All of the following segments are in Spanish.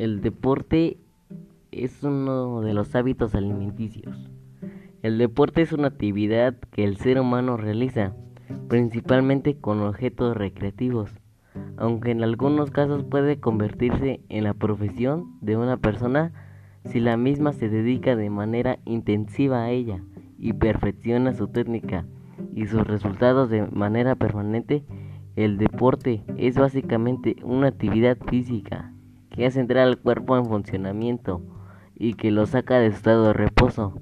El deporte es uno de los hábitos alimenticios. El deporte es una actividad que el ser humano realiza, principalmente con objetos recreativos, aunque en algunos casos puede convertirse en la profesión de una persona si la misma se dedica de manera intensiva a ella y perfecciona su técnica y sus resultados de manera permanente. El deporte es básicamente una actividad física que hace entrar al cuerpo en funcionamiento y que lo saca de estado de reposo,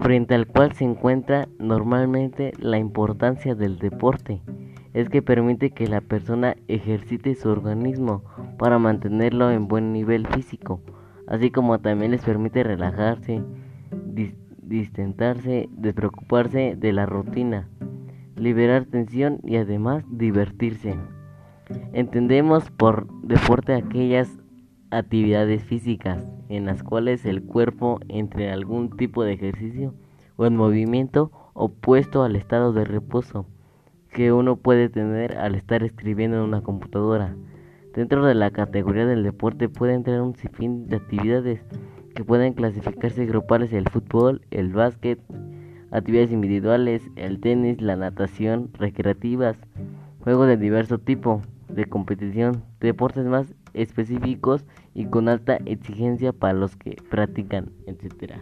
frente al cual se encuentra normalmente la importancia del deporte, es que permite que la persona ejercite su organismo para mantenerlo en buen nivel físico, así como también les permite relajarse, distentarse, despreocuparse de la rutina, liberar tensión y además divertirse. Entendemos por deporte aquellas actividades físicas en las cuales el cuerpo entre algún tipo de ejercicio o en movimiento opuesto al estado de reposo que uno puede tener al estar escribiendo en una computadora. Dentro de la categoría del deporte puede entrar un sinfín de actividades que pueden clasificarse grupales el fútbol, el básquet, actividades individuales, el tenis, la natación, recreativas, juegos de diverso tipo de competición, deportes más específicos y con alta exigencia para los que practican, etc.